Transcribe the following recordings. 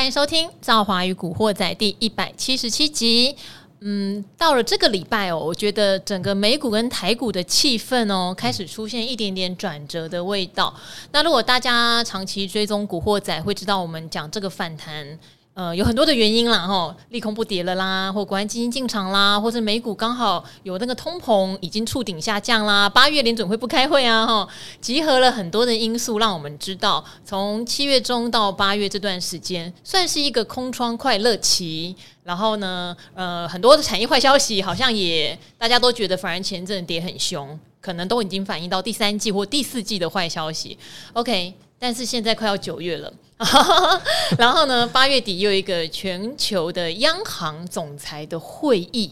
欢迎收听《赵华与古惑仔》第一百七十七集。嗯，到了这个礼拜哦，我觉得整个美股跟台股的气氛哦，开始出现一点点转折的味道。那如果大家长期追踪《古惑仔》，会知道我们讲这个反弹。呃，有很多的原因啦，哈，利空不跌了啦，或国安基金进场啦，或是美股刚好有那个通膨已经触顶下降啦，八月联准会不开会啊，哈，集合了很多的因素，让我们知道，从七月中到八月这段时间，算是一个空窗快乐期。然后呢，呃，很多的产业坏消息好像也大家都觉得，反而前阵跌很凶，可能都已经反映到第三季或第四季的坏消息。OK，但是现在快要九月了。然后呢，八月底又有一个全球的央行总裁的会议，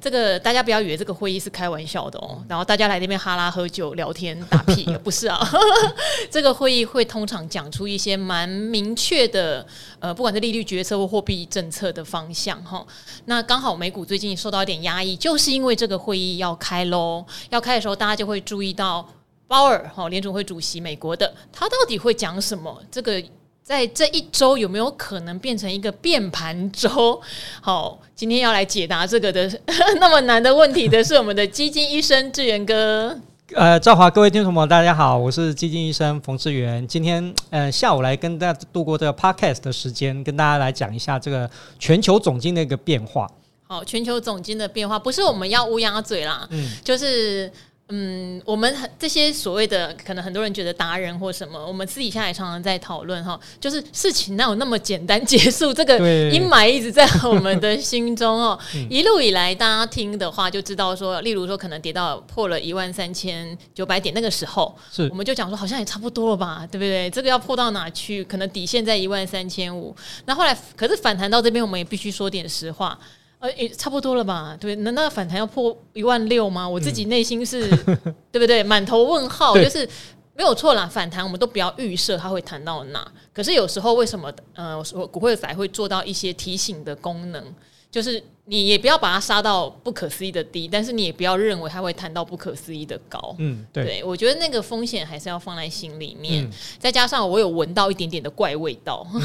这个大家不要以为这个会议是开玩笑的哦。然后大家来那边哈拉喝酒聊天打屁，不是啊。这个会议会通常讲出一些蛮明确的，呃，不管是利率决策或货币政策的方向哈。那刚好美股最近受到一点压抑，就是因为这个会议要开喽。要开的时候，大家就会注意到鲍尔哈联储会主席美国的，他到底会讲什么？这个。在这一周有没有可能变成一个变盘周？好，今天要来解答这个的 那么难的问题的是我们的基金医生志源哥。呃，赵华，各位听众朋友，大家好，我是基金医生冯志源。今天呃下午来跟大家度过这个 podcast 的时间，跟大家来讲一下这个全球总金的一个变化。好，全球总金的变化不是我们要乌鸦嘴啦，嗯，就是。嗯，我们这些所谓的可能很多人觉得达人或什么，我们私底下也常常在讨论哈，就是事情哪有那么简单结束？这个阴霾一直在我们的心中哦。一路以来，大家听的话就知道说，例如说可能跌到破了一万三千九百点那个时候，是我们就讲说好像也差不多了吧，对不对？这个要破到哪去？可能底线在一万三千五。那后来可是反弹到这边，我们也必须说点实话。呃，也差不多了吧？对，难道反弹要破一万六吗？我自己内心是，嗯、对不对？满头问号，就是没有错啦。反弹我们都不要预设它会弹到哪，可是有时候为什么呃，我股会仔会做到一些提醒的功能，就是。你也不要把它杀到不可思议的低，但是你也不要认为它会弹到不可思议的高。嗯，对，对，我觉得那个风险还是要放在心里面。嗯、再加上我有闻到一点点的怪味道。嗯、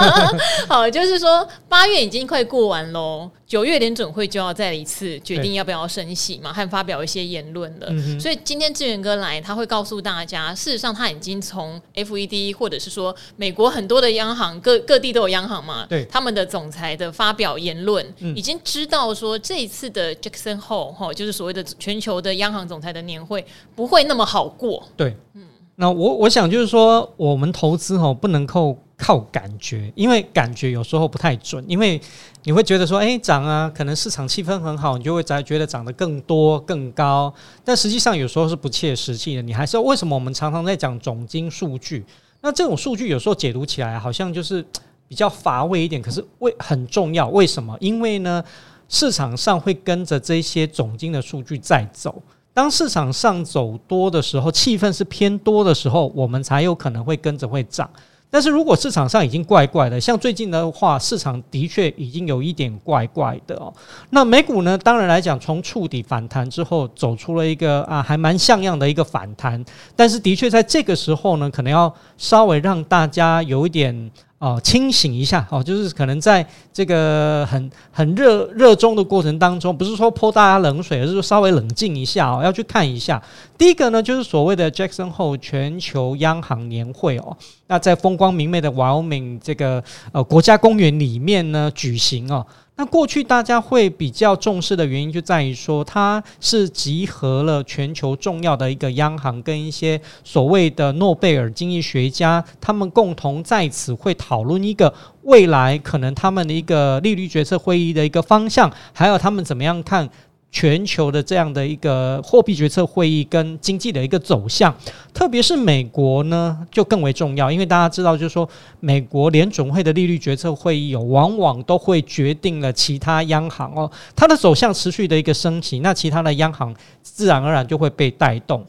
好，就是说八月已经快过完喽，九月联准会就要再一次决定要不要升息嘛，和发表一些言论了。嗯、所以今天志源哥来，他会告诉大家，事实上他已经从 FED 或者是说美国很多的央行各各地都有央行嘛，对，他们的总裁的发表言论、嗯、已经。知道说这一次的 Jackson Hole 哈，就是所谓的全球的央行总裁的年会不会那么好过。对，嗯，那我我想就是说，我们投资哈不能够靠感觉，因为感觉有时候不太准，因为你会觉得说，哎，涨啊，可能市场气氛很好，你就会再觉得涨得更多更高，但实际上有时候是不切实际的。你还是要为什么我们常常在讲总经数据？那这种数据有时候解读起来好像就是。比较乏味一点，可是为很重要。为什么？因为呢，市场上会跟着这些总经的数据在走。当市场上走多的时候，气氛是偏多的时候，我们才有可能会跟着会涨。但是如果市场上已经怪怪的，像最近的话，市场的确已经有一点怪怪的哦。那美股呢？当然来讲，从触底反弹之后，走出了一个啊，还蛮像样的一个反弹。但是的确在这个时候呢，可能要稍微让大家有一点。哦，清醒一下哦，就是可能在这个很很热热衷的过程当中，不是说泼大家冷水，而是说稍微冷静一下哦，要去看一下。第一个呢，就是所谓的 Jackson Hole 全球央行年会哦，那在风光明媚的 Wyoming 这个呃国家公园里面呢举行哦。那过去大家会比较重视的原因，就在于说它是集合了全球重要的一个央行跟一些所谓的诺贝尔经济学家，他们共同在此会讨论一个未来可能他们的一个利率决策会议的一个方向，还有他们怎么样看。全球的这样的一个货币决策会议跟经济的一个走向，特别是美国呢，就更为重要，因为大家知道，就是说美国联准会的利率决策会议有往往都会决定了其他央行哦，它的走向持续的一个升级，那其他的央行自然而然就会被带动。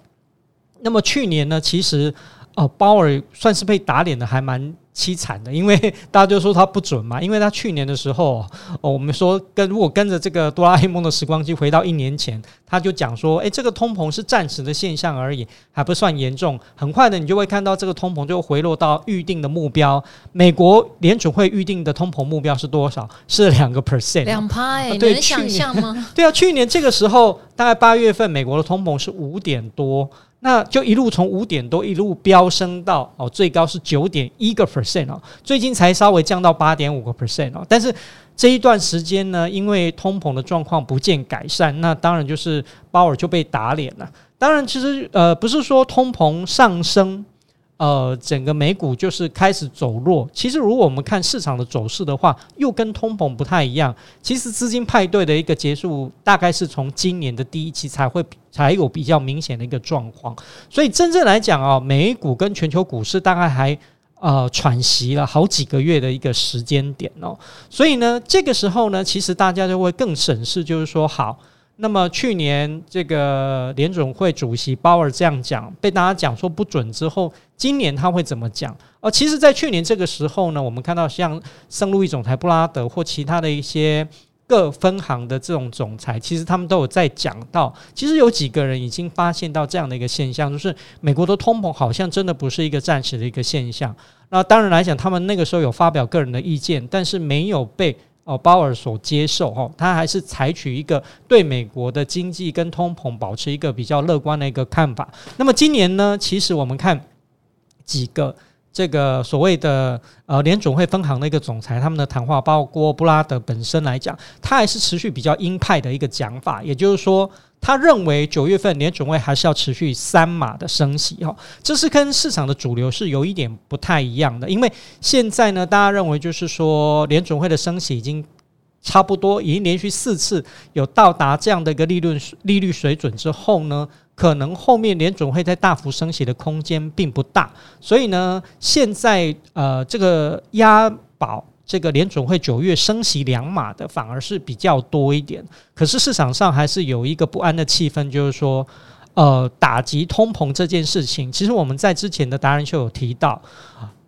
那么去年呢，其实。哦，鲍尔算是被打脸的还蛮凄惨的，因为 大家就说他不准嘛，因为他去年的时候，哦，我们说跟如果跟着这个哆啦 A 梦的时光机回到一年前，他就讲说，诶，这个通膨是暂时的现象而已，还不算严重，很快的你就会看到这个通膨就回落到预定的目标。美国联储会预定的通膨目标是多少？是两个 percent，两趴，哎，对，能想象吗？对啊，去年这个时候大概八月份，美国的通膨是五点多。那就一路从五点多一路飙升到哦，最高是九点一个 percent 哦，最近才稍微降到八点五个 percent 哦。但是这一段时间呢，因为通膨的状况不见改善，那当然就是鲍尔就被打脸了。当然，其实呃不是说通膨上升。呃，整个美股就是开始走弱。其实，如果我们看市场的走势的话，又跟通膨不太一样。其实，资金派对的一个结束，大概是从今年的第一期才会才有比较明显的一个状况。所以，真正来讲啊，美股跟全球股市大概还呃喘息了好几个月的一个时间点哦。所以呢，这个时候呢，其实大家就会更审视，就是说好。那么去年这个联准会主席鲍尔这样讲，被大家讲说不准之后，今年他会怎么讲？而其实，在去年这个时候呢，我们看到像圣路易总裁布拉德或其他的一些各分行的这种总裁，其实他们都有在讲到，其实有几个人已经发现到这样的一个现象，就是美国的通膨好像真的不是一个暂时的一个现象。那当然来讲，他们那个时候有发表个人的意见，但是没有被。哦，鲍尔所接受哈，他还是采取一个对美国的经济跟通膨保持一个比较乐观的一个看法。那么今年呢，其实我们看几个这个所谓的呃联总会分行的一个总裁他们的谈话，包括布拉德本身来讲，他还是持续比较鹰派的一个讲法，也就是说。他认为九月份联准会还是要持续三码的升息哈，这是跟市场的主流是有一点不太一样的，因为现在呢，大家认为就是说联准会的升息已经差不多，已经连续四次有到达这样的一个利润利率水准之后呢，可能后面联准会再大幅升息的空间并不大，所以呢，现在呃这个押宝。这个联准会九月升息两码的反而是比较多一点，可是市场上还是有一个不安的气氛，就是说，呃，打击通膨这件事情，其实我们在之前的达人秀有提到，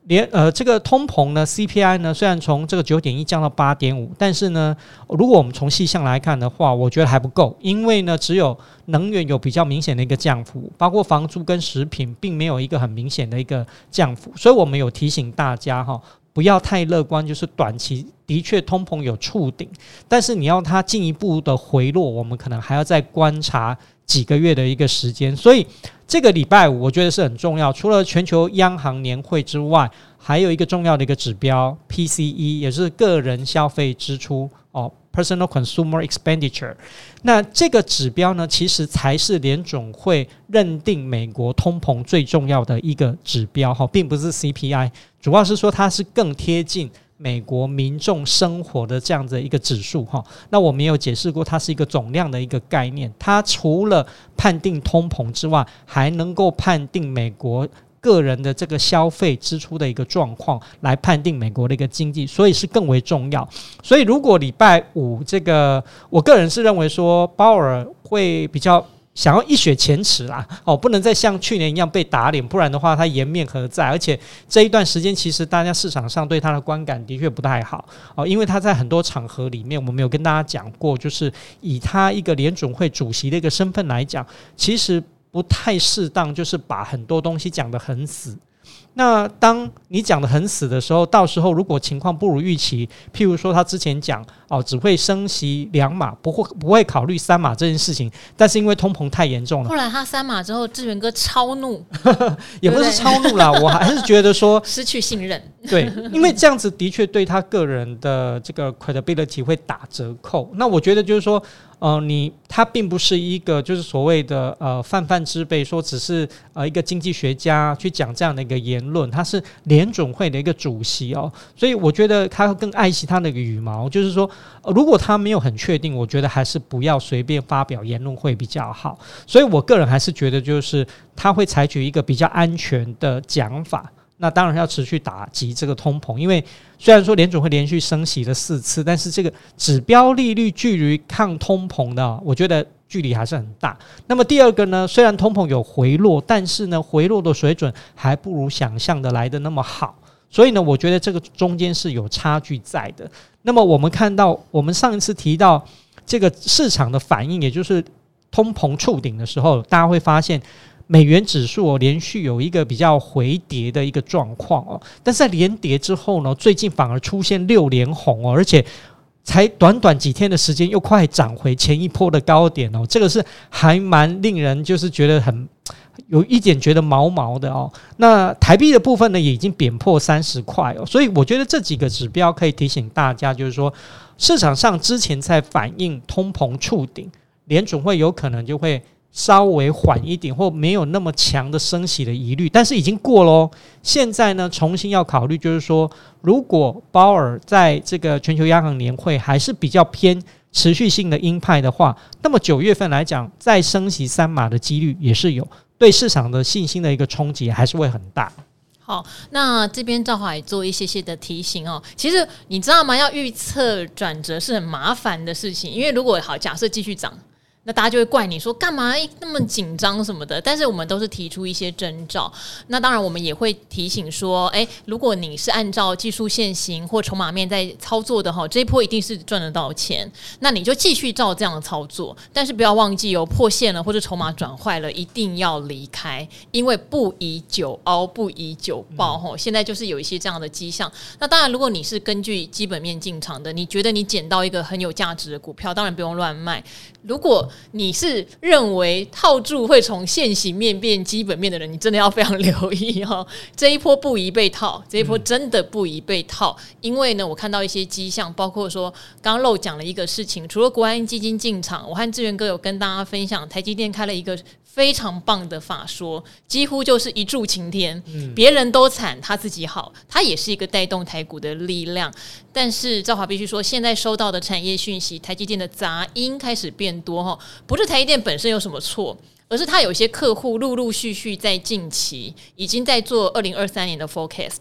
连呃这个通膨呢，CPI 呢，虽然从这个九点一降到八点五，但是呢，如果我们从细项来看的话，我觉得还不够，因为呢，只有能源有比较明显的一个降幅，包括房租跟食品并没有一个很明显的一个降幅，所以我们有提醒大家哈。不要太乐观，就是短期的确通膨有触顶，但是你要它进一步的回落，我们可能还要再观察几个月的一个时间。所以这个礼拜五我觉得是很重要，除了全球央行年会之外，还有一个重要的一个指标 PCE，也是个人消费支出哦。Personal consumer expenditure，那这个指标呢，其实才是联总会认定美国通膨最重要的一个指标哈，并不是 CPI，主要是说它是更贴近美国民众生活的这样子一个指数哈。那我们也有解释过，它是一个总量的一个概念，它除了判定通膨之外，还能够判定美国。个人的这个消费支出的一个状况来判定美国的一个经济，所以是更为重要。所以如果礼拜五这个，我个人是认为说鲍尔会比较想要一雪前耻啦，哦，不能再像去年一样被打脸，不然的话他颜面何在？而且这一段时间其实大家市场上对他的观感的确不太好哦，因为他在很多场合里面，我们有跟大家讲过，就是以他一个联准会主席的一个身份来讲，其实。不太适当，就是把很多东西讲得很死。那当你讲的很死的时候，到时候如果情况不如预期，譬如说他之前讲哦，只会升息两码，不会不会考虑三码这件事情，但是因为通膨太严重了，后来他三码之后，志远哥超怒，也不是超怒啦，我还是觉得说 失去信任，对，因为这样子的确对他个人的这个 credibility 会打折扣。那我觉得就是说。呃，你他并不是一个就是所谓的呃泛泛之辈，说只是呃一个经济学家去讲这样的一个言论，他是联准会的一个主席哦，所以我觉得他更爱惜他那个羽毛，就是说，如果他没有很确定，我觉得还是不要随便发表言论会比较好。所以我个人还是觉得，就是他会采取一个比较安全的讲法。那当然要持续打击这个通膨，因为虽然说联准会连续升息了四次，但是这个指标利率距离抗通膨的，我觉得距离还是很大。那么第二个呢，虽然通膨有回落，但是呢，回落的水准还不如想象的来的那么好。所以呢，我觉得这个中间是有差距在的。那么我们看到，我们上一次提到这个市场的反应，也就是通膨触顶的时候，大家会发现美元指数哦，连续有一个比较回跌的一个状况哦。但是在连跌之后呢，最近反而出现六连红哦，而且才短短几天的时间，又快涨回前一波的高点哦。这个是还蛮令人就是觉得很。有一点觉得毛毛的哦，那台币的部分呢，也已经贬破三十块哦，所以我觉得这几个指标可以提醒大家，就是说市场上之前在反映通膨触顶，联总会有可能就会稍微缓一点，或没有那么强的升息的疑虑，但是已经过喽。现在呢，重新要考虑，就是说如果鲍尔在这个全球央行年会还是比较偏持续性的鹰派的话，那么九月份来讲，再升息三码的几率也是有。对市场的信心的一个冲击还是会很大。好，那这边赵华也做一些些的提醒哦。其实你知道吗？要预测转折是很麻烦的事情，因为如果好假设继续涨。那大家就会怪你说干嘛那么紧张什么的，但是我们都是提出一些征兆。那当然，我们也会提醒说，诶，如果你是按照技术线型或筹码面在操作的哈，这一波一定是赚得到钱。那你就继续照这样的操作，但是不要忘记哦，破线了或者筹码转坏了，一定要离开，因为不宜久凹，不宜久爆哈。现在就是有一些这样的迹象。那当然，如果你是根据基本面进场的，你觉得你捡到一个很有价值的股票，当然不用乱卖。如果你是认为套住会从现形面变基本面的人，你真的要非常留意哦。这一波不宜被套，这一波真的不宜被套，因为呢，我看到一些迹象，包括说刚刚漏讲了一个事情，除了国安基金进场，我和志源哥有跟大家分享，台积电开了一个。非常棒的法说，几乎就是一柱擎天，别人都惨，他自己好，他也是一个带动台股的力量。但是赵华必须说，现在收到的产业讯息，台积电的杂音开始变多哈，不是台积电本身有什么错，而是他有些客户陆陆续续在近期已经在做二零二三年的 forecast，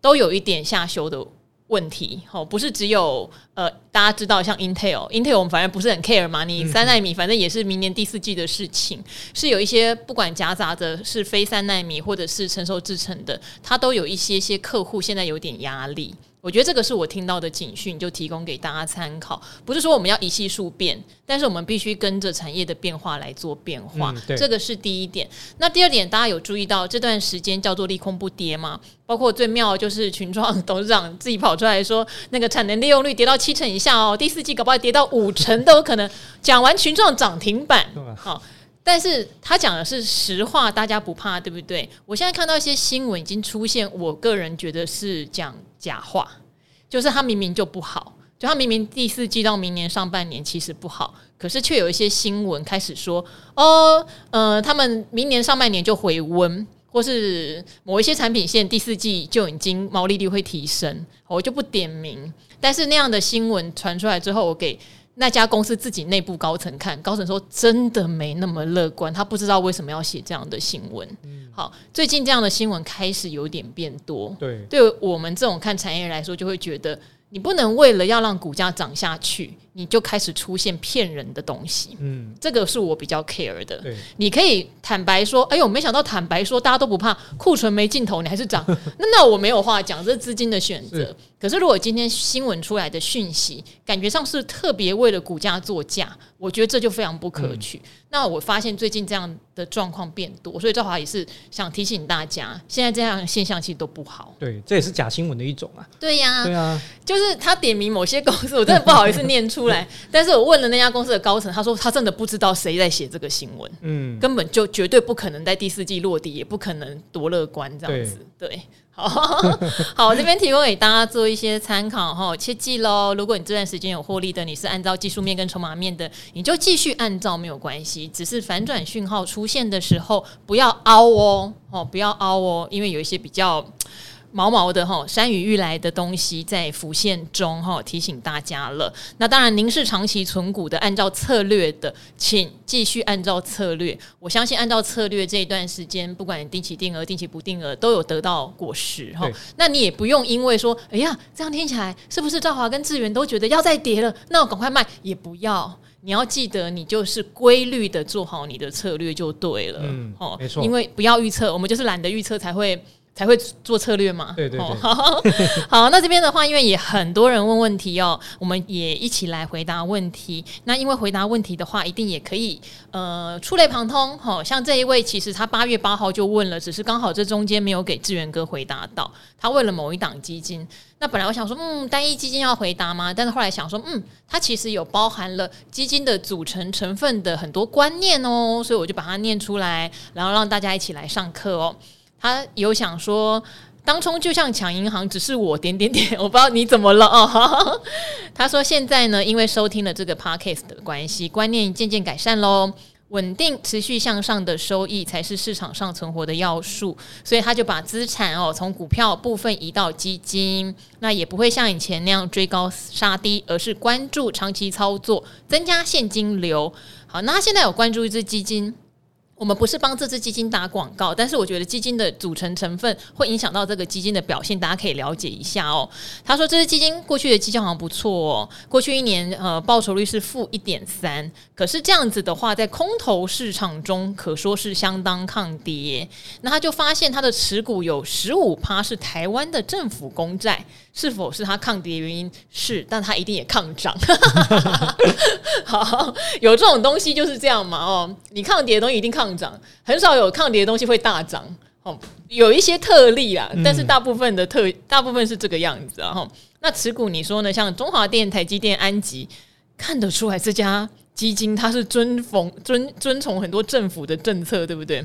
都有一点下修的问题，哦，不是只有呃，大家知道像 Intel，Intel 我们反正不是很 care 嘛，你三纳米反正也是明年第四季的事情，是有一些不管夹杂的是非三纳米或者是成熟制成的，它都有一些些客户现在有点压力。我觉得这个是我听到的警讯，就提供给大家参考。不是说我们要一系数变，但是我们必须跟着产业的变化来做变化。嗯、这个是第一点。那第二点，大家有注意到这段时间叫做利空不跌吗？包括最妙的就是群创董事长自己跑出来说，那个产能利用率跌到七成以下哦，第四季搞不好跌到五成都有可能。讲完群创涨停板，好。但是他讲的是实话，大家不怕，对不对？我现在看到一些新闻已经出现，我个人觉得是讲假话，就是他明明就不好，就他明明第四季到明年上半年其实不好，可是却有一些新闻开始说，哦，呃，他们明年上半年就回温，或是某一些产品线第四季就已经毛利率会提升，我就不点名。但是那样的新闻传出来之后，我给。那家公司自己内部高层看，高层说真的没那么乐观，他不知道为什么要写这样的新闻。嗯、好，最近这样的新闻开始有点变多。对，对我们这种看产业来说，就会觉得你不能为了要让股价涨下去。你就开始出现骗人的东西，嗯，这个是我比较 care 的。对，你可以坦白说，哎呦，没想到坦白说，大家都不怕库存没尽头，你还是涨，那那我没有话讲，这是资金的选择。可是如果今天新闻出来的讯息，感觉上是特别为了股价作价，我觉得这就非常不可取。嗯、那我发现最近这样的状况变多，所以赵华也是想提醒大家，现在这样的现象其实都不好。对，这也是假新闻的一种啊。对呀，对啊，就是他点名某些公司，我真的不好意思念出。出来，但是我问了那家公司的高层，他说他真的不知道谁在写这个新闻，嗯，根本就绝对不可能在第四季落地，也不可能多乐观这样子，对，对，好，好，我这边提供给大家做一些参考哈，切记喽，如果你这段时间有获利的，你是按照技术面跟筹码面的，你就继续按照没有关系，只是反转讯号出现的时候不要凹哦，哦，不要凹哦，因为有一些比较。毛毛的哈，山雨欲来的东西在浮现中哈，提醒大家了。那当然，您是长期存股的，按照策略的，请继续按照策略。我相信，按照策略这一段时间，不管你定期定额、定期不定额，都有得到果实哈。那你也不用因为说，哎呀，这样听起来是不是赵华跟志远都觉得要再跌了？那我赶快卖也不要。你要记得，你就是规律的做好你的策略就对了。嗯，哦，没错，因为不要预测，我们就是懒得预测才会。才会做策略嘛？对对对。好，好，那这边的话，因为也很多人问问题哦，我们也一起来回答问题。那因为回答问题的话，一定也可以呃触类旁通。好，像这一位，其实他八月八号就问了，只是刚好这中间没有给志源哥回答到。他问了某一档基金，那本来我想说，嗯，单一基金要回答吗？但是后来想说，嗯，它其实有包含了基金的组成成分的很多观念哦，所以我就把它念出来，然后让大家一起来上课哦。他有想说，当初就像抢银行，只是我点点点，我不知道你怎么了哦。他说现在呢，因为收听了这个 podcast 的关系，观念渐渐改善喽，稳定持续向上的收益才是市场上存活的要素，所以他就把资产哦从股票部分移到基金，那也不会像以前那样追高杀低，而是关注长期操作，增加现金流。好，那他现在有关注一支基金。我们不是帮这支基金打广告，但是我觉得基金的组成成分会影响到这个基金的表现，大家可以了解一下哦。他说这支基金过去的绩效好像不错哦，过去一年呃报酬率是负一点三，可是这样子的话，在空头市场中可说是相当抗跌。那他就发现他的持股有十五趴是台湾的政府公债。是否是它抗跌的原因？是，但它一定也抗涨。好，有这种东西就是这样嘛？哦，你抗跌的东西一定抗涨，很少有抗跌的东西会大涨。哦，有一些特例啊，但是大部分的特大部分是这个样子啊。哈，那持股你说呢？像中华电、台积电、安吉，看得出来这家基金它是遵奉遵遵从很多政府的政策，对不对？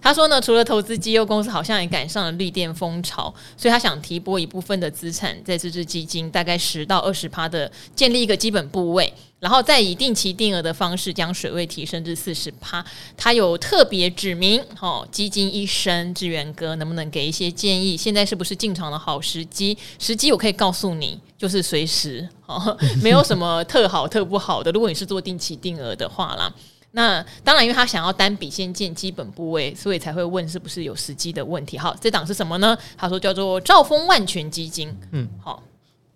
他说呢，除了投资绩优公司，好像也赶上了绿电风潮，所以他想提拨一部分的资产在这支基金，大概十到二十趴的建立一个基本部位，然后再以定期定额的方式将水位提升至四十趴。他有特别指明，哦，基金医生志远哥能不能给一些建议？现在是不是进场的好时机？时机我可以告诉你，就是随时哦，没有什么特好特不好的。如果你是做定期定额的话啦。那当然，因为他想要单笔先建基本部位，所以才会问是不是有时机的问题。好，这档是什么呢？他说叫做兆丰万全基金。嗯，好。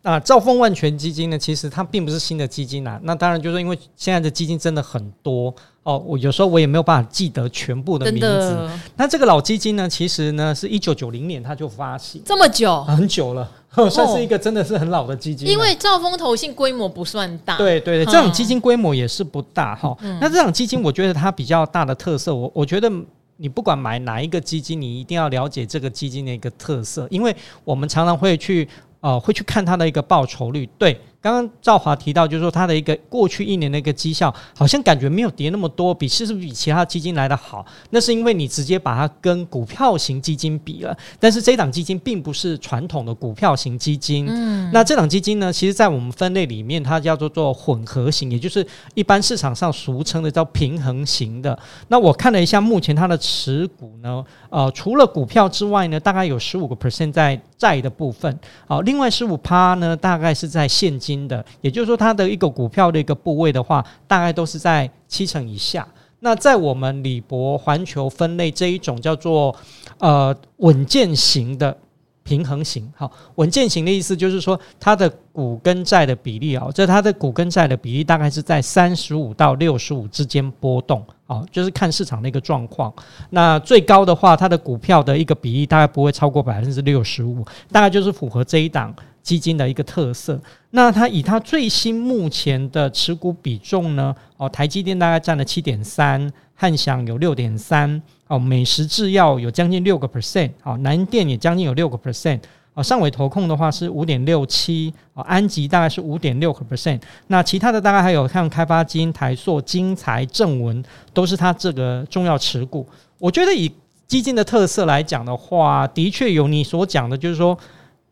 那兆丰万全基金呢，其实它并不是新的基金啊。那当然就是因为现在的基金真的很多哦，我有时候我也没有办法记得全部的名字。那这个老基金呢，其实呢是一九九零年它就发行，这么久，很久了。算是一个真的是很老的基金，因为兆丰投信规模不算大，对对对，这种基金规模也是不大哈。那这种基金，我觉得它比较大的特色，我我觉得你不管买哪一个基金，你一定要了解这个基金的一个特色，因为我们常常会去啊会去看它的一个报酬率，对。刚刚赵华提到，就是说他的一个过去一年的一个绩效，好像感觉没有跌那么多，比是不是比其他基金来的好？那是因为你直接把它跟股票型基金比了。但是这档基金并不是传统的股票型基金。嗯，那这档基金呢，其实在我们分类里面，它叫做做混合型，也就是一般市场上俗称的叫平衡型的。那我看了一下，目前它的持股呢，呃，除了股票之外呢，大概有十五个 percent 在债的部分，好，另外十五趴呢，大概是在现金。新的，也就是说，它的一个股票的一个部位的话，大概都是在七成以下。那在我们李博环球分类这一种叫做呃稳健型的平衡型，好，稳健型的意思就是说，它的股跟债的比例啊，这它的股跟债的比例大概是在三十五到六十五之间波动，好，就是看市场的一个状况。那最高的话，它的股票的一个比例大概不会超过百分之六十五，大概就是符合这一档。基金的一个特色，那它以它最新目前的持股比重呢？哦，台积电大概占了七点三，汉翔有六点三，哦，美食制药有将近六个 percent，哦，南电也将近有六个 percent，哦，上尾投控的话是五点六七，哦，安吉大概是五点六个 percent，那其他的大概还有像开发金、台塑、金财、正文，都是它这个重要持股。我觉得以基金的特色来讲的话，的确有你所讲的，就是说。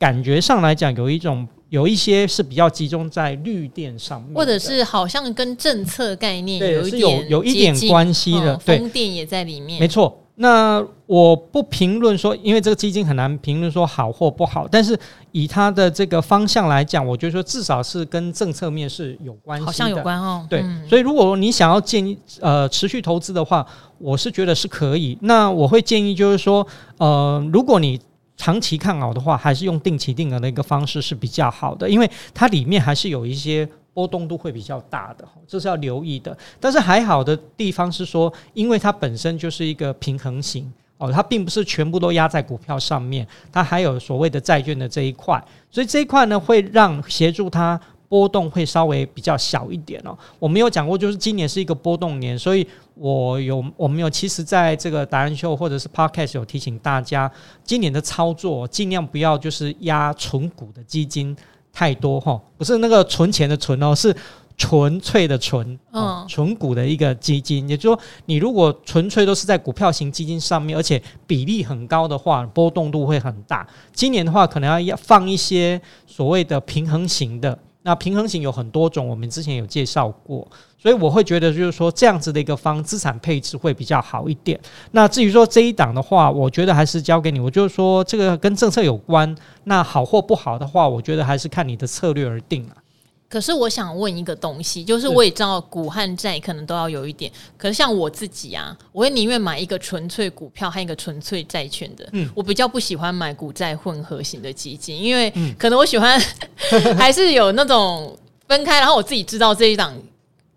感觉上来讲，有一种有一些是比较集中在绿电上面，或者是好像跟政策概念有一点有有一点关系的，对，风电也在里面。没错，那我不评论说，因为这个基金很难评论说好或不好，但是以它的这个方向来讲，我觉得说至少是跟政策面是有关系的，好像有关哦。对，所以如果你想要建议呃持续投资的话，我是觉得是可以。那我会建议就是说，呃，如果你长期看好的话，还是用定期定额的一个方式是比较好的，因为它里面还是有一些波动度会比较大的，这是要留意的。但是还好的地方是说，因为它本身就是一个平衡型哦，它并不是全部都压在股票上面，它还有所谓的债券的这一块，所以这一块呢会让协助它。波动会稍微比较小一点哦。我没有讲过，就是今年是一个波动年，所以我有我们有其实在这个达人秀或者是 Podcast 有提醒大家，今年的操作尽量不要就是压纯股的基金太多哈，不是那个存钱的存哦，是纯粹的纯，嗯，纯股的一个基金。也就是说，你如果纯粹都是在股票型基金上面，而且比例很高的话，波动度会很大。今年的话，可能要要放一些所谓的平衡型的。那平衡型有很多种，我们之前有介绍过，所以我会觉得就是说这样子的一个方资产配置会比较好一点。那至于说这一档的话，我觉得还是交给你。我就是说这个跟政策有关，那好或不好的话，我觉得还是看你的策略而定了。可是我想问一个东西，就是我也知道股和债可能都要有一点，可是像我自己啊，我会宁愿买一个纯粹股票和一个纯粹债券的。嗯，我比较不喜欢买股债混合型的基金，因为可能我喜欢 还是有那种分开，然后我自己知道这一档，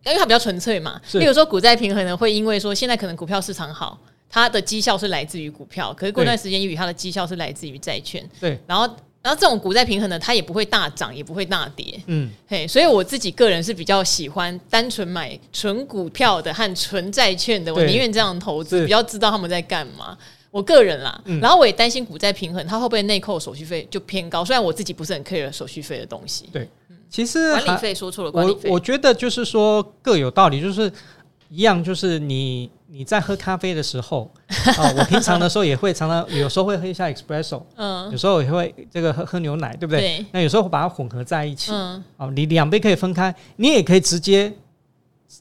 因为它比较纯粹嘛。比如说股债平衡呢，会因为说现在可能股票市场好，它的绩效是来自于股票，可是过段时间，因为它的绩效是来自于债券。对，然后。然后这种股债平衡呢，它也不会大涨，也不会大跌。嗯，嘿，所以我自己个人是比较喜欢单纯买纯股票的和纯债券的，我宁愿这样投资，比较知道他们在干嘛。我个人啦，嗯、然后我也担心股债平衡，它会不会内扣手续费就偏高？虽然我自己不是很 care 手续费的东西。对，其实管理费说错了，管理费我我觉得就是说各有道理，就是一样，就是你。你在喝咖啡的时候，哦，我平常的时候也会常常，有时候会喝一下 espresso，嗯，有时候也会这个喝喝牛奶，对不对？对。那有时候会把它混合在一起，嗯，哦，你两杯可以分开，你也可以直接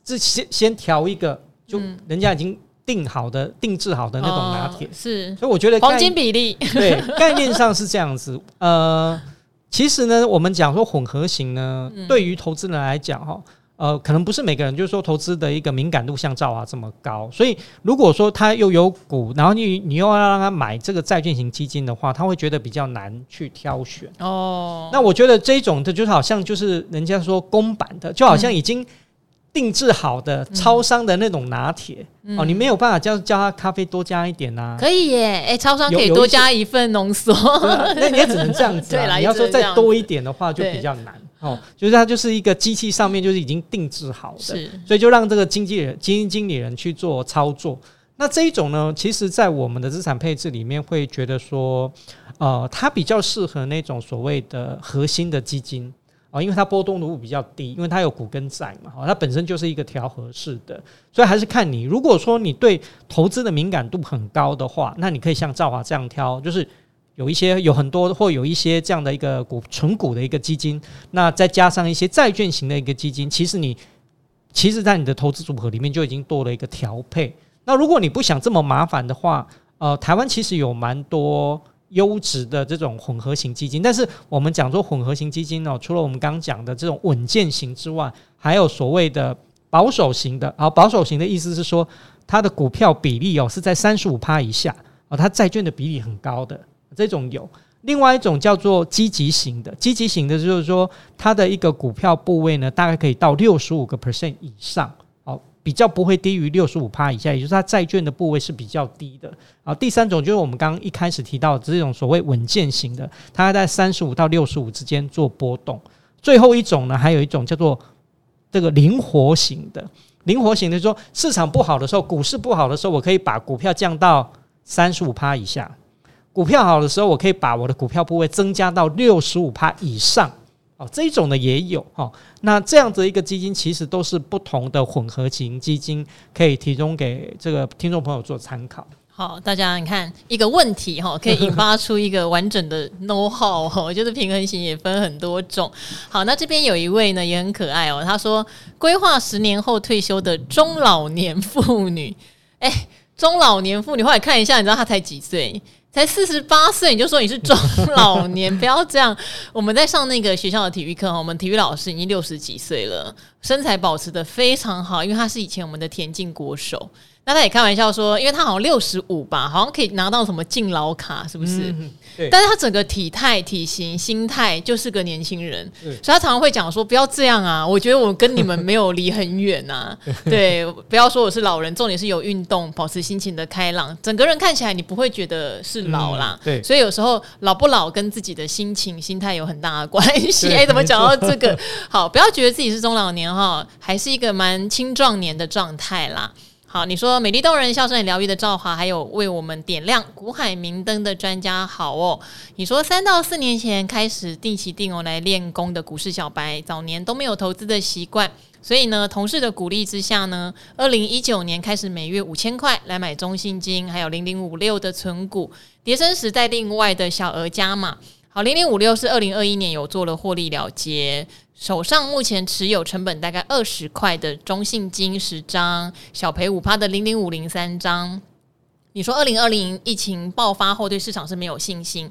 这先先调一个，就人家已经定好的、嗯、定制好的那种拿铁，是。所以我觉得黄金比例，对，概念上是这样子。呃，其实呢，我们讲说混合型呢，嗯、对于投资人来讲，哈。呃，可能不是每个人就是说投资的一个敏感度像赵华这么高，所以如果说他又有股，然后你你又要让他买这个债券型基金的话，他会觉得比较难去挑选。哦，那我觉得这种的就是好像就是人家说公版的，就好像已经定制好的超商的那种拿铁、嗯、哦，你没有办法叫叫他咖啡多加一点呐、啊？可以耶，哎、欸，超商可以多加一份浓缩，那 你也只能这样子、啊。对啦，你要说再多一点的话，就比较难。哦，就是它就是一个机器上面就是已经定制好的，是，所以就让这个经纪人、基金经理人去做操作。那这一种呢，其实在我们的资产配置里面会觉得说，呃，它比较适合那种所谓的核心的基金啊，因为它波动度比较低，因为它有股跟债嘛，它本身就是一个调和式的，所以还是看你。如果说你对投资的敏感度很高的话，那你可以像赵华这样挑，就是。有一些有很多或有一些这样的一个股纯股的一个基金，那再加上一些债券型的一个基金，其实你其实，在你的投资组合里面就已经多了一个调配。那如果你不想这么麻烦的话，呃，台湾其实有蛮多优质的这种混合型基金。但是我们讲说混合型基金呢，除了我们刚刚讲的这种稳健型之外，还有所谓的保守型的。好，保守型的意思是说，它的股票比例哦是在三十五趴以下啊，它债券的比例很高的。这种有，另外一种叫做积极型的，积极型的就是说，它的一个股票部位呢，大概可以到六十五个 percent 以上，哦，比较不会低于六十五趴以下，也就是它债券的部位是比较低的。啊，第三种就是我们刚刚一开始提到的这种所谓稳健型的，它在三十五到六十五之间做波动。最后一种呢，还有一种叫做这个灵活型的，灵活型的说，市场不好的时候，股市不好的时候，我可以把股票降到三十五趴以下。股票好的时候，我可以把我的股票部位增加到六十五趴以上，哦，这一种的也有哈。那这样子一个基金，其实都是不同的混合型基金，可以提供给这个听众朋友做参考。好，大家你看一个问题哈，可以引发出一个完整的 know-how 哈，就是平衡型也分很多种。好，那这边有一位呢也很可爱哦，他说规划十年后退休的中老年妇女，哎，中老年妇女，后来看一下，你知道她才几岁？才四十八岁，你就说你是中老年？不要这样。我们在上那个学校的体育课，我们体育老师已经六十几岁了，身材保持的非常好，因为他是以前我们的田径国手。那他也开玩笑说，因为他好像六十五吧，好像可以拿到什么敬老卡，是不是？嗯、对。但是他整个体态、体型、心态就是个年轻人，所以他常常会讲说：“不要这样啊，我觉得我跟你们没有离很远呐、啊。”对，不要说我是老人，重点是有运动，保持心情的开朗，整个人看起来你不会觉得是老啦。嗯、对。所以有时候老不老跟自己的心情、心态有很大的关系。哎，怎么讲到这个？好，不要觉得自己是中老年哈，还是一个蛮青壮年的状态啦。好，你说美丽动人、笑声很疗愈的赵华，还有为我们点亮股海明灯的专家好哦。你说三到四年前开始定期定额来练功的股市小白，早年都没有投资的习惯，所以呢，同事的鼓励之下呢，二零一九年开始每月五千块来买中信金，还有零零五六的存股，跌升时再另外的小额加码。好，零零五六是二零二一年有做了获利了结。手上目前持有成本大概二十块的中信金十张，小赔五趴的零零五零三张。你说二零二零疫情爆发后对市场是没有信心，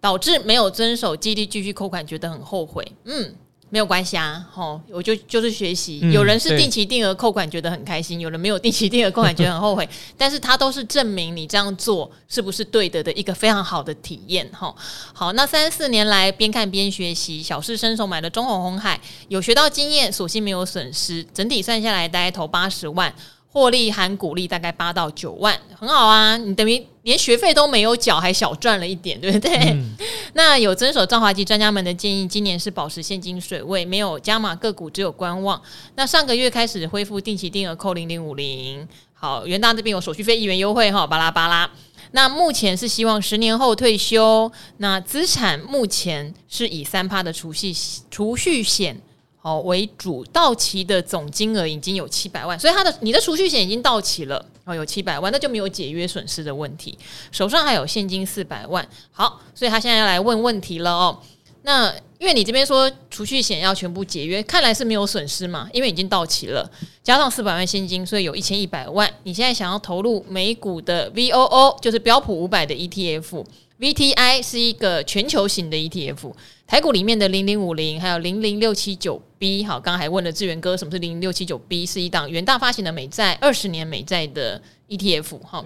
导致没有遵守基地继续扣款，觉得很后悔。嗯。没有关系啊，吼，我就就是学习。有人是定期定额扣款觉得很开心，有人没有定期定额扣款觉得很后悔，但是他都是证明你这样做是不是对的的一个非常好的体验，哈。好，那三四年来边看边学习，小试身手买了中红红海，有学到经验，所幸没有损失，整体算下来大概投八十万。获利含股利大概八到九万，很好啊！你等于连学费都没有缴，还小赚了一点，对不对？嗯、那有遵守赵华及专家们的建议，今年是保持现金水位，没有加码个股，只有观望。那上个月开始恢复定期定额扣零零五零，好，元大这边有手续费一元优惠哈，巴拉巴拉。那目前是希望十年后退休，那资产目前是以三趴的储蓄储蓄险。哦，为主到期的总金额已经有七百万，所以他的你的储蓄险已经到期了，哦，有七百万，那就没有解约损失的问题，手上还有现金四百万。好，所以他现在要来问问题了哦。那因为你这边说储蓄险要全部解约，看来是没有损失嘛，因为已经到期了，加上四百万现金，所以有一千一百万。你现在想要投入美股的 VOO，就是标普五百的 E T F V T I 是一个全球型的 ETF。台股里面的零零五零，还有零零六七九 B，好，刚还问了志源哥，什么是零零六七九 B？是一档元大发行的美债，二十年美债的 ETF，好，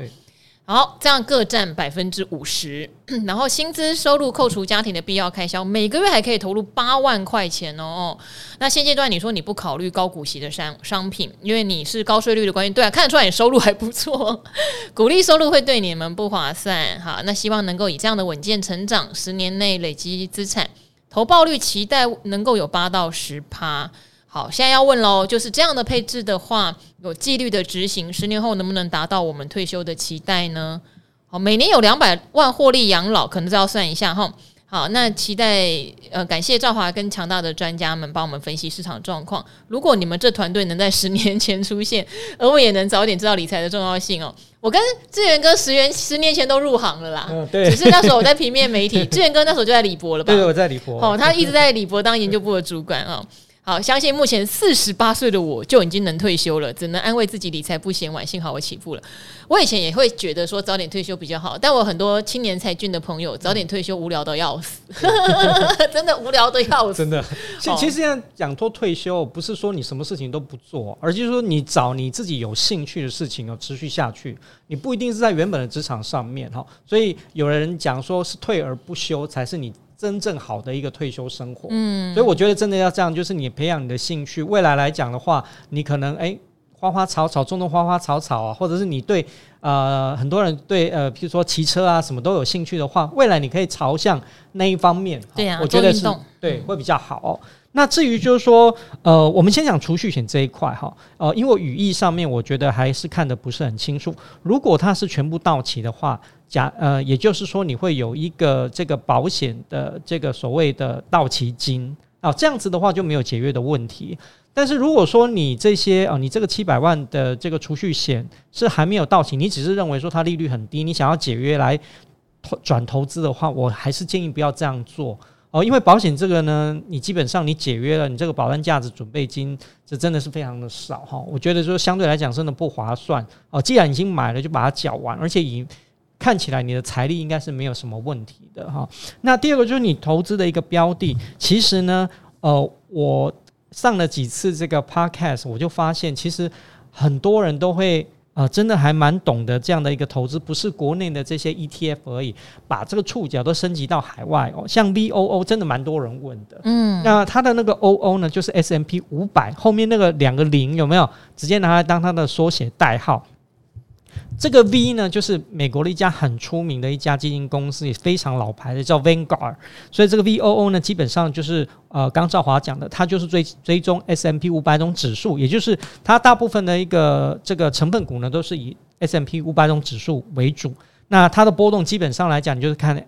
好，这样各占百分之五十，然后薪资收入扣除家庭的必要开销，每个月还可以投入八万块钱哦。那现阶段你说你不考虑高股息的商商品，因为你是高税率的关系，对啊，看得出来你收入还不错，股利收入会对你们不划算，好，那希望能够以这样的稳健成长，十年内累积资产。投报率期待能够有八到十趴。好，现在要问喽，就是这样的配置的话，有纪律的执行，十年后能不能达到我们退休的期待呢？好，每年有两百万获利养老，可能都要算一下哈。好，那期待呃，感谢赵华跟强大的专家们帮我们分析市场状况。如果你们这团队能在十年前出现，而我也能早点知道理财的重要性哦。我跟志源哥十元十年前都入行了啦，嗯，对，只是那时候我在平面媒体，志源哥那时候就在李博了吧？对，我在李博。哦，他一直在李博当研究部的主管啊。好，相信目前四十八岁的我就已经能退休了，只能安慰自己理财不嫌晚，幸好我起步了。我以前也会觉得说早点退休比较好，但我很多青年才俊的朋友早点退休无聊的要死，真的无聊的要死。真的，其实其实现在讲脱退休，不是说你什么事情都不做，而就是说你找你自己有兴趣的事情要持续下去。你不一定是在原本的职场上面哈，所以有人讲说是退而不休才是你。真正好的一个退休生活，嗯，所以我觉得真的要这样，就是你培养你的兴趣，未来来讲的话，你可能诶，花花草草种种花花草草啊，或者是你对呃很多人对呃，譬如说骑车啊什么都有兴趣的话，未来你可以朝向那一方面，对呀，我觉得是对会比较好哦。那至于就是说，呃，我们先讲储蓄险这一块哈，呃，因为语义上面我觉得还是看得不是很清楚。如果它是全部到期的话，假呃，也就是说你会有一个这个保险的这个所谓的到期金啊，这样子的话就没有解约的问题。但是如果说你这些啊，你这个七百万的这个储蓄险是还没有到期，你只是认为说它利率很低，你想要解约来投转投资的话，我还是建议不要这样做。哦，因为保险这个呢，你基本上你解约了，你这个保单价值准备金，这真的是非常的少哈。我觉得说相对来讲真的不划算哦。既然已经买了，就把它缴完，而且以看起来你的财力应该是没有什么问题的哈。那第二个就是你投资的一个标的，其实呢，呃，我上了几次这个 podcast，我就发现其实很多人都会呃，真的还蛮懂得这样的一个投资，不是国内的这些 ETF 而已，把这个触角都升级到海外哦。像 VOO 真的蛮多人问的，嗯，那它的那个 OO 呢，就是 S M P 五百后面那个两个零有没有？直接拿来当它的缩写代号。这个 V 呢，就是美国的一家很出名的一家基金公司，也非常老牌的，叫 Vanguard。所以这个 VOO 呢，基本上就是呃，刚赵华讲的，它就是追追踪 S M P 五百种指数，也就是它大部分的一个这个成分股呢，都是以 S M P 五百种指数为主。那它的波动基本上来讲，你就是看。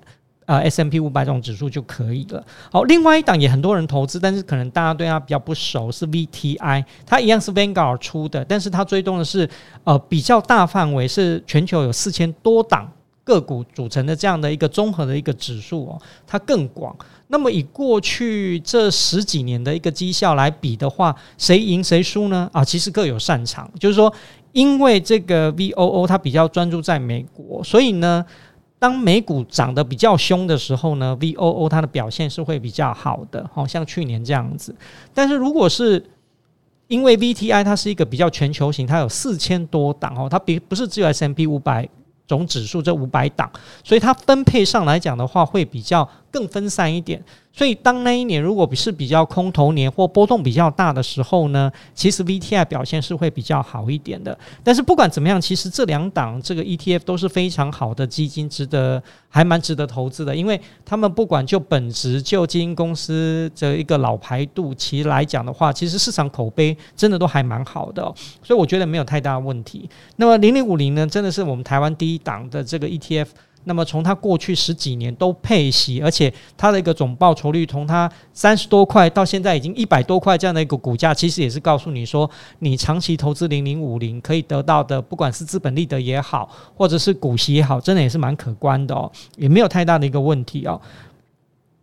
呃，S M P 五百这种指数就可以了。好，另外一档也很多人投资，但是可能大家对它比较不熟，是 VTI，它一样是 Vanguard 出的，但是它追踪的是呃比较大范围，是全球有四千多档个股组成的这样的一个综合的一个指数哦，它更广。那么以过去这十几年的一个绩效来比的话，谁赢谁输呢？啊，其实各有擅长，就是说，因为这个 VOO 它比较专注在美国，所以呢。当美股涨得比较凶的时候呢，VOO 它的表现是会比较好的，好像去年这样子。但是如果是因为 VTI 它是一个比较全球型，它有四千多档哦，它比不是只有 S M P 五百总指数这五百档，所以它分配上来讲的话会比较更分散一点。所以，当那一年如果是比较空头年或波动比较大的时候呢，其实 VTI 表现是会比较好一点的。但是不管怎么样，其实这两档这个 ETF 都是非常好的基金，值得还蛮值得投资的，因为他们不管就本质就基金公司的一个老牌度其实来讲的话，其实市场口碑真的都还蛮好的，所以我觉得没有太大问题。那么零零五零呢，真的是我们台湾第一档的这个 ETF。那么从它过去十几年都配息，而且它的一个总报酬率，从它三十多块到现在已经一百多块这样的一个股价，其实也是告诉你说，你长期投资零零五零可以得到的，不管是资本利得也好，或者是股息也好，真的也是蛮可观的哦，也没有太大的一个问题哦。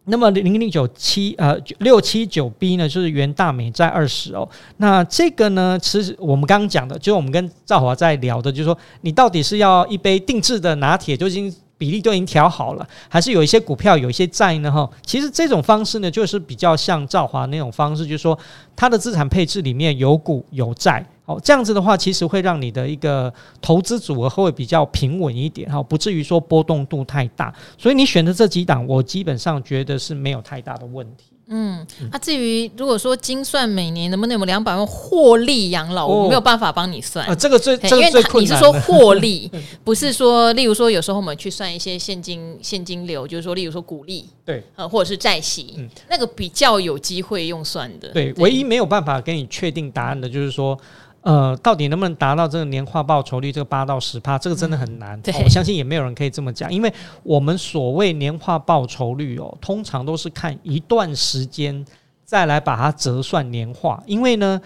那么零零九七呃六七九 B 呢，就是原大美债二十哦。那这个呢，其实我们刚刚讲的，就是我们跟赵华在聊的，就是说你到底是要一杯定制的拿铁，就已经。比例都已经调好了，还是有一些股票，有一些债呢？哈，其实这种方式呢，就是比较像赵华那种方式，就是说它的资产配置里面有股有债，哦，这样子的话，其实会让你的一个投资组合会比较平稳一点，哈，不至于说波动度太大。所以你选的这几档，我基本上觉得是没有太大的问题。嗯，那、啊、至于如果说精算每年能不能有两百万获利养老，哦、我没有办法帮你算。啊，这个最，这个、因为你是说获利，不是说，例如说有时候我们去算一些现金现金流，就是说，例如说股利，对，呃，或者是债息，嗯，那个比较有机会用算的。对，对唯一没有办法给你确定答案的就是说。呃，到底能不能达到这个年化报酬率这个八到十趴？这个真的很难。嗯哦，我相信也没有人可以这么讲，因为我们所谓年化报酬率哦，通常都是看一段时间再来把它折算年化。因为呢，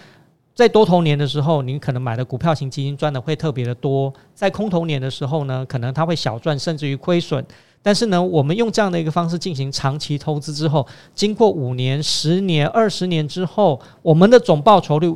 在多头年的时候，你可能买的股票型基金赚的会特别的多；在空头年的时候呢，可能它会小赚，甚至于亏损。但是呢，我们用这样的一个方式进行长期投资之后，经过五年、十年、二十年之后，我们的总报酬率。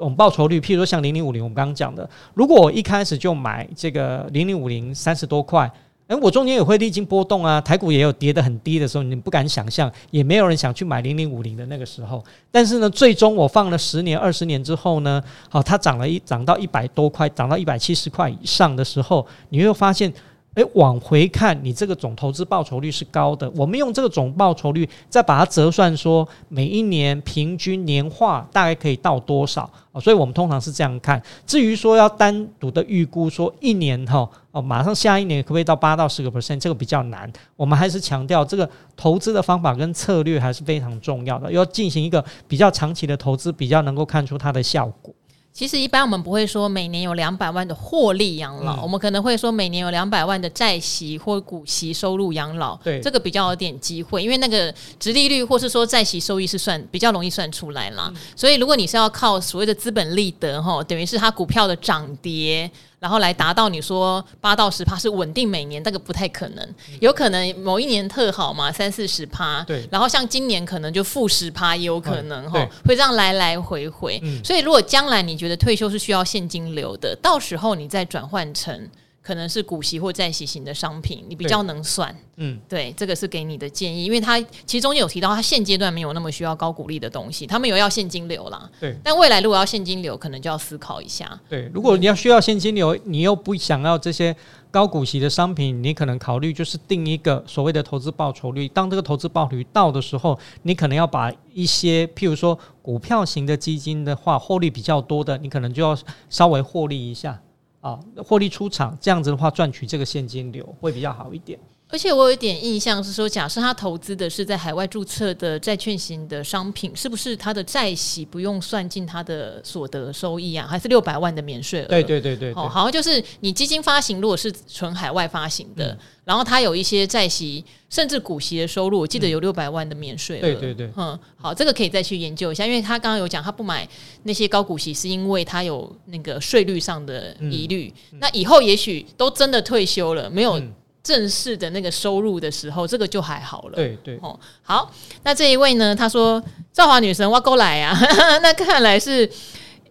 我们报酬率，譬如说像零零五零，我们刚刚讲的，如果我一开始就买这个零零五零三十多块，诶，我中间也会历经波动啊，台股也有跌得很低的时候，你不敢想象，也没有人想去买零零五零的那个时候。但是呢，最终我放了十年、二十年之后呢，好，它涨了一涨到一百多块，涨到一百七十块以上的时候，你会发现。诶，往回看，你这个总投资报酬率是高的。我们用这个总报酬率，再把它折算，说每一年平均年化大概可以到多少啊？所以我们通常是这样看。至于说要单独的预估，说一年哈哦，马上下一年可不可以到八到十个 percent，这个比较难。我们还是强调这个投资的方法跟策略还是非常重要的，要进行一个比较长期的投资，比较能够看出它的效果。其实一般我们不会说每年有两百万的获利养老，嗯、我们可能会说每年有两百万的债息或股息收入养老。对，这个比较有点机会，因为那个殖利率或是说债息收益是算比较容易算出来啦。嗯、所以如果你是要靠所谓的资本利得哈，等于是它股票的涨跌。然后来达到你说八到十趴是稳定每年，那个不太可能，有可能某一年特好嘛，三四十趴，对。然后像今年可能就负十趴也有可能会这样来来回回。嗯、所以如果将来你觉得退休是需要现金流的，到时候你再转换成可能是股息或债息型的商品，你比较能算。嗯，对，这个是给你的建议，因为它其中间有提到，它现阶段没有那么需要高股利的东西，他们有要现金流啦。对，但未来如果要现金流，可能就要思考一下。对，如果你要需要现金流，你又不想要这些高股息的商品，你可能考虑就是定一个所谓的投资报酬率。当这个投资报酬率到的时候，你可能要把一些譬如说股票型的基金的话，获利比较多的，你可能就要稍微获利一下啊，获利出场，这样子的话赚取这个现金流会比较好一点。而且我有一点印象是说，假设他投资的是在海外注册的债券型的商品，是不是他的债息不用算进他的所得收益啊？还是六百万的免税额？对对对对，哦，好像就是你基金发行如果是纯海外发行的，嗯、然后它有一些债息甚至股息的收入，我记得有六百万的免税额。对对对，嗯，好，这个可以再去研究一下，因为他刚刚有讲他不买那些高股息，是因为他有那个税率上的疑虑。嗯、那以后也许都真的退休了，没有、嗯。正式的那个收入的时候，这个就还好了。对对哦，好，那这一位呢？他说：“赵华女神，挖沟来啊！” 那看来是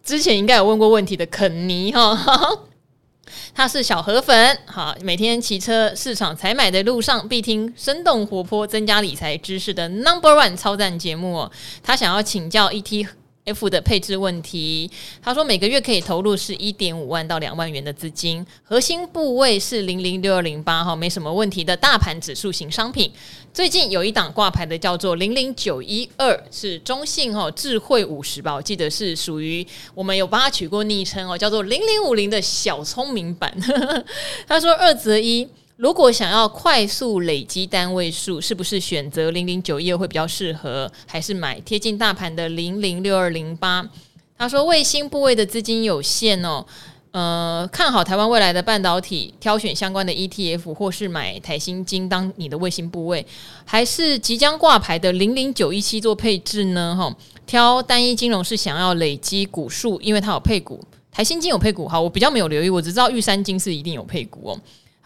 之前应该有问过问题的肯尼哈。他是小河粉，好，每天骑车市场采买的路上必听生动活泼、增加理财知识的 Number One 超赞节目哦。他想要请教 ET。F 的配置问题，他说每个月可以投入是一点五万到两万元的资金，核心部位是零零六二零八哈，没什么问题的大盘指数型商品。最近有一档挂牌的叫做零零九一二，是中信哈智慧五十吧，我记得是属于我们有帮他取过昵称哦，叫做零零五零的小聪明版。他说二择一。如果想要快速累积单位数，是不是选择零零九一二会比较适合，还是买贴近大盘的零零六二零八？他说卫星部位的资金有限哦，呃，看好台湾未来的半导体，挑选相关的 ETF，或是买台新金当你的卫星部位，还是即将挂牌的零零九一七做配置呢？哈，挑单一金融是想要累积股数，因为它有配股，台新金有配股，好，我比较没有留意，我只知道玉山金是一定有配股哦。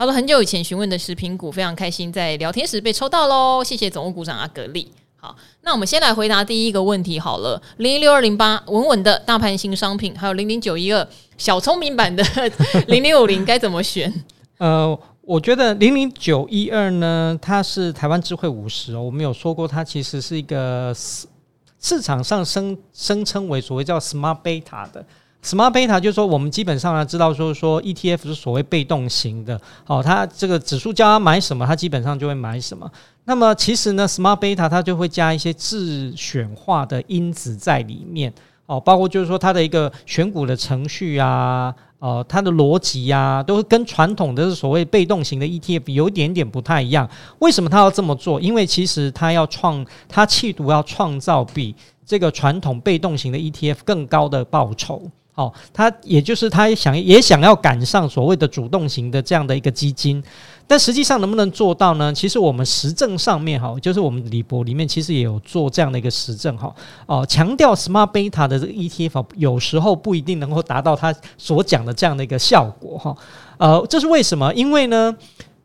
好了，很久以前询问的食品股，非常开心在聊天时被抽到喽，谢谢总务股长阿格力。好，那我们先来回答第一个问题好了，零零六二零八稳稳的大盘型商品，还有零零九一二小聪明版的 零零五零该怎么选？呃，我觉得零零九一二呢，它是台湾智慧五十哦，我们有说过，它其实是一个市市场上声声称为所谓叫 Smart Beta 的。Smart Beta 就是说，我们基本上呢知道说说 ETF 是所谓被动型的，好，它这个指数叫它买什么，它基本上就会买什么。那么其实呢，Smart Beta 它就会加一些自选化的因子在里面，哦，包括就是说它的一个选股的程序啊，呃，它的逻辑呀，都跟传统的所谓被动型的 ETF 有一点点不太一样。为什么它要这么做？因为其实它要创，它企图要创造比这个传统被动型的 ETF 更高的报酬。好，他也就是他想也想要赶上所谓的主动型的这样的一个基金，但实际上能不能做到呢？其实我们实证上面哈，就是我们李博里面其实也有做这样的一个实证哈，哦，强调 Smart Beta 的这个 ETF 有时候不一定能够达到他所讲的这样的一个效果哈，呃，这是为什么？因为呢，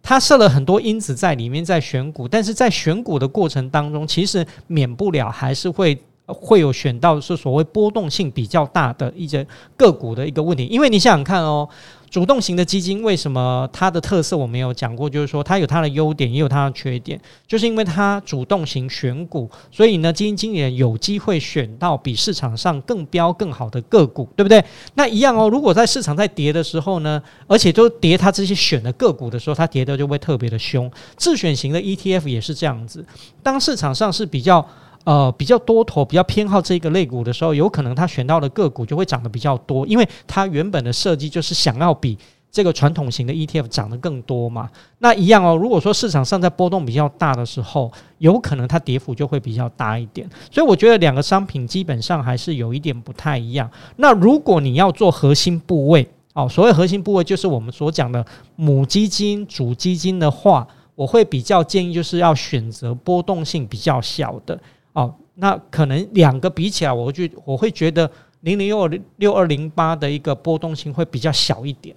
他设了很多因子在里面在选股，但是在选股的过程当中，其实免不了还是会。会有选到是所谓波动性比较大的一些个股的一个问题，因为你想想看哦，主动型的基金为什么它的特色我没有讲过，就是说它有它的优点，也有它的缺点，就是因为它主动型选股，所以呢，基金经理人有机会选到比市场上更标更好的个股，对不对？那一样哦，如果在市场在跌的时候呢，而且都跌它这些选的个股的时候，它跌的就会特别的凶。自选型的 ETF 也是这样子，当市场上是比较。呃，比较多头比较偏好这个类股的时候，有可能他选到的个股就会涨得比较多，因为它原本的设计就是想要比这个传统型的 ETF 涨得更多嘛。那一样哦，如果说市场上在波动比较大的时候，有可能它跌幅就会比较大一点。所以我觉得两个商品基本上还是有一点不太一样。那如果你要做核心部位哦，所谓核心部位就是我们所讲的母基金、主基金的话，我会比较建议就是要选择波动性比较小的。哦，那可能两个比起来，我就我会觉得零零六二六二零八的一个波动性会比较小一点，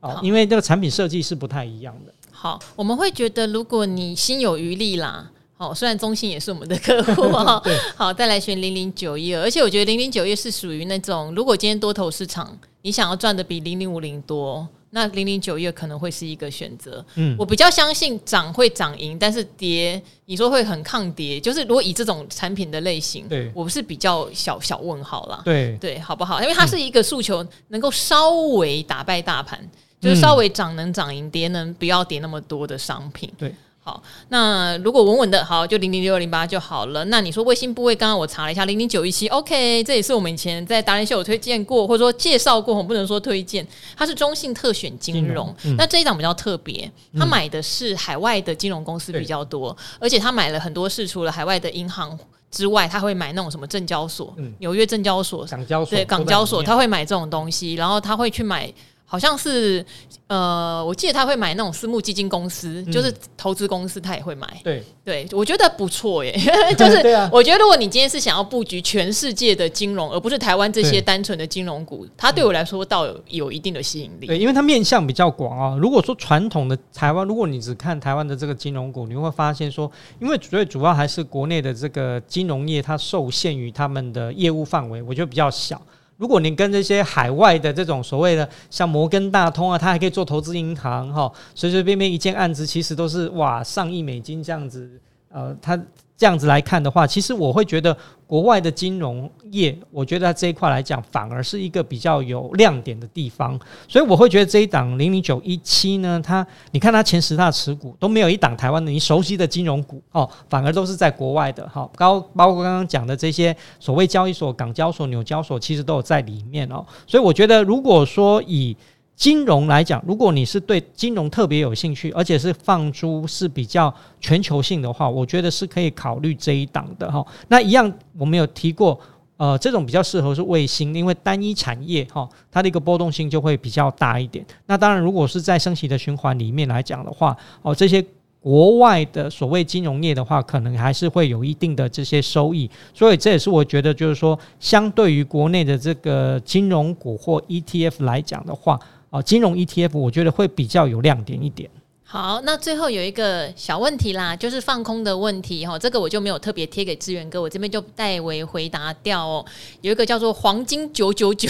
哦，因为这个产品设计是不太一样的。好，我们会觉得如果你心有余力啦，好，虽然中信也是我们的客户啊，对，好，再来选零零九一二，而且我觉得零零九一是属于那种，如果今天多头市场，你想要赚的比零零五零多。那零零九月可能会是一个选择。嗯，我比较相信涨会涨赢，但是跌你说会很抗跌，就是如果以这种产品的类型，对，我是比较小小问号啦。对对，好不好？因为它是一个诉求，能够稍微打败大盘，嗯、就是稍微涨能涨赢，跌能不要跌那么多的商品。对。好，那如果稳稳的，好，就零零六二零八就好了。那你说卫星部位，刚刚我查了一下，零零九一七，OK，这也是我们以前在达人秀有推荐过，或者说介绍过，我不能说推荐，它是中信特选金融。金融嗯、那这一档比较特别，他买的是海外的金融公司比较多，嗯、而且他买了很多是除了海外的银行之外，他会买那种什么证交所，纽、嗯、约证交所、港交所，对，港交所，他会买这种东西，然后他会去买。好像是，呃，我记得他会买那种私募基金公司，嗯、就是投资公司，他也会买。对，对我觉得不错耶。就是，我觉得如果你今天是想要布局全世界的金融，而不是台湾这些单纯的金融股，它对我来说倒有有一定的吸引力。对，因为它面向比较广啊。如果说传统的台湾，如果你只看台湾的这个金融股，你会发现说，因为最主要还是国内的这个金融业，它受限于他们的业务范围，我觉得比较小。如果你跟这些海外的这种所谓的像摩根大通啊，它还可以做投资银行哈，随随便便一件案子其实都是哇上亿美金这样子，呃，它。这样子来看的话，其实我会觉得国外的金融业，我觉得在这一块来讲，反而是一个比较有亮点的地方。所以我会觉得这一档零零九一七呢，它你看它前十大持股都没有一档台湾的你熟悉的金融股哦，反而都是在国外的哈。包包括刚刚讲的这些所谓交易所、港交所、纽交所，其实都有在里面哦。所以我觉得，如果说以金融来讲，如果你是对金融特别有兴趣，而且是放诸是比较全球性的话，我觉得是可以考虑这一档的哈。那一样我们有提过，呃，这种比较适合是卫星，因为单一产业哈，它的一个波动性就会比较大一点。那当然，如果是在升息的循环里面来讲的话，哦，这些国外的所谓金融业的话，可能还是会有一定的这些收益。所以这也是我觉得，就是说，相对于国内的这个金融股或 ETF 来讲的话。哦，金融 ETF 我觉得会比较有亮点一点。好，那最后有一个小问题啦，就是放空的问题哈，这个我就没有特别贴给志源哥，我这边就代为回答掉哦。有一个叫做黄金九九九，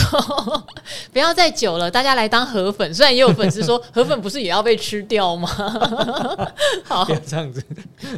不要再久了，大家来当河粉。虽然也有粉丝说 河粉不是也要被吃掉吗？好，这样子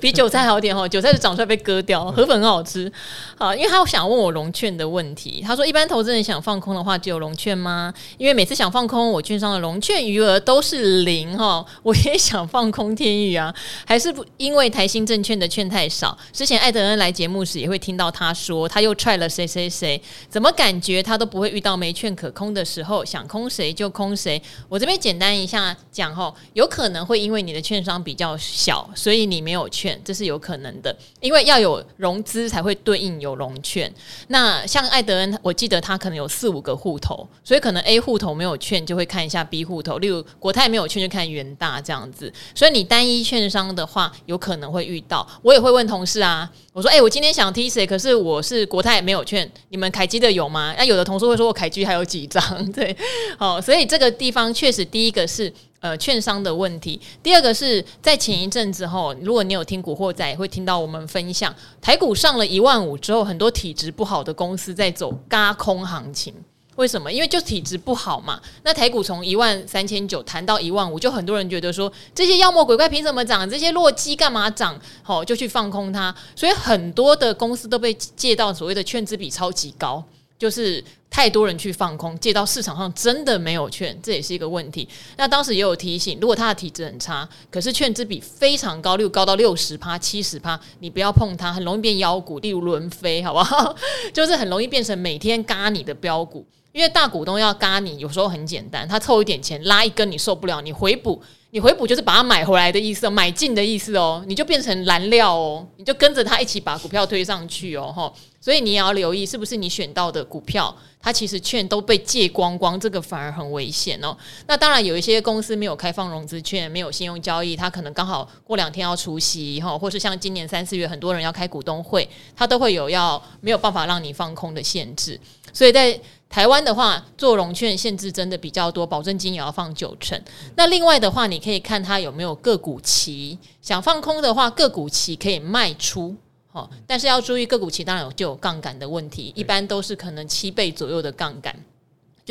比韭菜好点哦，韭菜是长出来被割掉，河粉很好吃。好，因为他想问我融券的问题，他说一般投资人想放空的话，只有融券吗？因为每次想放空，我券商的融券余额都是零哈，我也想。想放空天宇啊，还是不因为台新证券的券太少？之前艾德恩来节目时也会听到他说，他又踹了谁谁谁，怎么感觉他都不会遇到没券可空的时候，想空谁就空谁。我这边简单一下讲吼，有可能会因为你的券商比较小，所以你没有券，这是有可能的。因为要有融资才会对应有融券。那像艾德恩，我记得他可能有四五个户头，所以可能 A 户头没有券，就会看一下 B 户头。例如国泰没有券，就看元大这样子。所以你单一券商的话，有可能会遇到。我也会问同事啊，我说：“哎、我今天想踢谁？可是我是国泰没有券，你们凯基的有吗？”那有的同事会说：“我凯基还有几张？” 对，好，所以这个地方确实第一个是呃券商的问题，第二个是在前一阵子后，如果你有听古惑仔，会听到我们分享台股上了一万五之后，很多体质不好的公司在走嘎空行情。为什么？因为就体质不好嘛。那台股从一万三千九弹到一万五，就很多人觉得说这些妖魔鬼怪凭什么涨？这些弱鸡干嘛涨？好，就去放空它。所以很多的公司都被借到所谓的券资比超级高，就是太多人去放空，借到市场上真的没有券，这也是一个问题。那当时也有提醒，如果他的体质很差，可是券资比非常高，例如高到六十趴、七十趴，你不要碰它，很容易变妖股。例如轮飞，好不好？就是很容易变成每天嘎你的标股。因为大股东要嘎你，有时候很简单，他凑一点钱拉一根，你受不了，你回补，你回补就是把它买回来的意思，买进的意思哦，你就变成燃料哦，你就跟着他一起把股票推上去哦，吼，所以你也要留意是不是你选到的股票，它其实券都被借光光，这个反而很危险哦。那当然有一些公司没有开放融资券，没有信用交易，它可能刚好过两天要除息哈，或是像今年三四月很多人要开股东会，它都会有要没有办法让你放空的限制，所以在。台湾的话，做融券限制真的比较多，保证金也要放九成。那另外的话，你可以看它有没有个股期，想放空的话，个股期可以卖出，哦，但是要注意个股期当然有就有杠杆的问题，一般都是可能七倍左右的杠杆。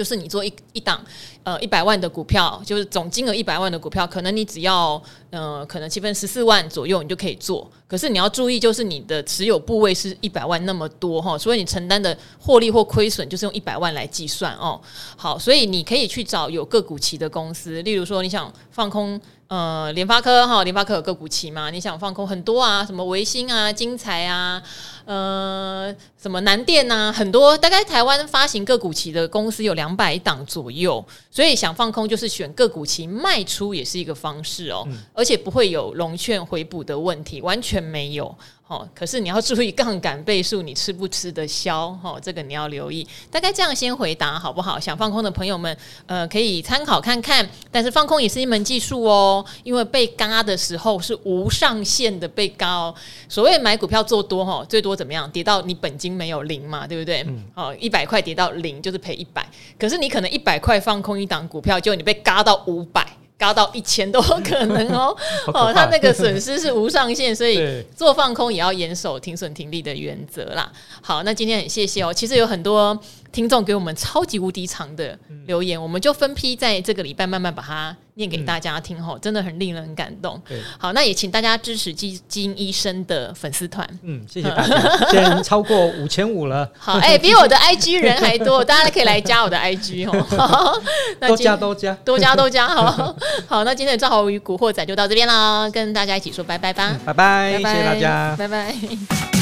就是你做一一档呃一百万的股票，就是总金额一百万的股票，可能你只要呃可能七分十四万左右，你就可以做。可是你要注意，就是你的持有部位是一百万那么多哈，所以你承担的获利或亏损就是用一百万来计算哦。好，所以你可以去找有个股期的公司，例如说你想放空。呃，联发科哈，联发科有个股期嘛？你想放空很多啊，什么维新啊、精材啊，呃，什么南电啊，很多。大概台湾发行个股期的公司有两百档左右，所以想放空就是选个股期卖出也是一个方式哦，嗯、而且不会有融券回补的问题，完全没有。哦，可是你要注意杠杆倍数，你吃不吃得消？哦，这个你要留意。大概这样先回答好不好？想放空的朋友们，呃，可以参考看看。但是放空也是一门技术哦，因为被嘎的时候是无上限的被嘎哦。所谓买股票做多哈，最多怎么样？跌到你本金没有零嘛，对不对？嗯。哦，一百块跌到零就是赔一百。可是你可能一百块放空一档股票，就你被嘎到五百。高到一千都有可能哦，哦，他那个损失是无上限，所以做放空也要严守停损停利的原则啦。好，那今天很谢谢哦，其实有很多。听众给我们超级无敌长的留言，嗯、我们就分批在这个礼拜慢慢把它念给大家听吼，嗯、真的很令人感动。对好，那也请大家支持基金医生的粉丝团。嗯，谢谢大家，现在超过五千五了。好，哎、欸，比我的 IG 人还多，大家可以来加我的 IG 哦。多加多加多加多加，好好。那今天的赵豪与古惑仔就到这边啦，跟大家一起说拜拜吧，嗯、拜拜，拜拜谢谢大家，拜拜。